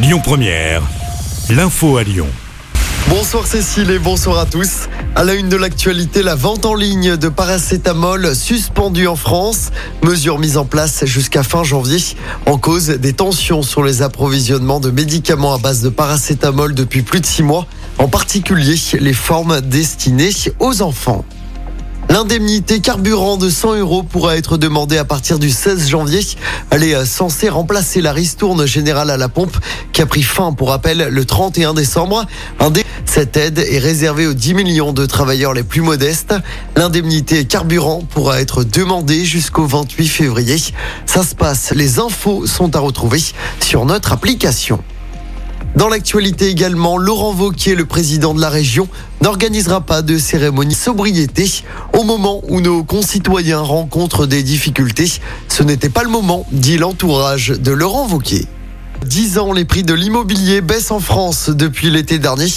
Lyon Première, l'info à Lyon. Bonsoir Cécile et bonsoir à tous. À la une de l'actualité, la vente en ligne de paracétamol suspendue en France. Mesure mise en place jusqu'à fin janvier. En cause des tensions sur les approvisionnements de médicaments à base de paracétamol depuis plus de six mois. En particulier les formes destinées aux enfants. L'indemnité carburant de 100 euros pourra être demandée à partir du 16 janvier. Elle est censée remplacer la ristourne générale à la pompe qui a pris fin, pour rappel, le 31 décembre. Cette aide est réservée aux 10 millions de travailleurs les plus modestes. L'indemnité carburant pourra être demandée jusqu'au 28 février. Ça se passe, les infos sont à retrouver sur notre application. Dans l'actualité également, Laurent Vauquier, le président de la région, n'organisera pas de cérémonie sobriété au moment où nos concitoyens rencontrent des difficultés. Ce n'était pas le moment, dit l'entourage de Laurent Vauquier. 10 ans, les prix de l'immobilier baissent en France depuis l'été dernier.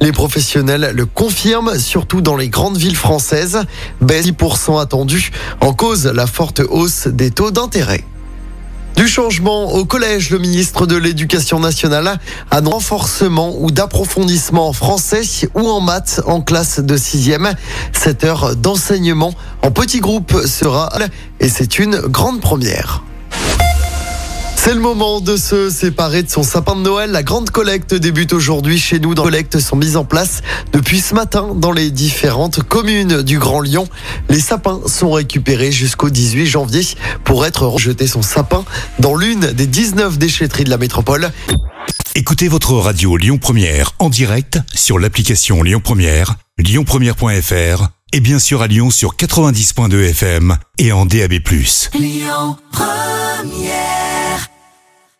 Les professionnels le confirment, surtout dans les grandes villes françaises. Baisse 10% attendue, en cause la forte hausse des taux d'intérêt. Du changement au collège, le ministre de l'Éducation nationale un renforcement ou d'approfondissement en français ou en maths en classe de sixième. Cette heure d'enseignement en petit groupe sera et c'est une grande première. C'est le moment de se séparer de son sapin de Noël. La grande collecte débute aujourd'hui chez nous. Dans collectes sont mises en place depuis ce matin dans les différentes communes du Grand Lyon. Les sapins sont récupérés jusqu'au 18 janvier pour être rejeté son sapin dans l'une des 19 déchetteries de la métropole. Écoutez votre radio Lyon Première en direct sur l'application Lyon Première, lyonpremière.fr et bien sûr à Lyon sur 90.2 FM et en DAB+. Lyon Première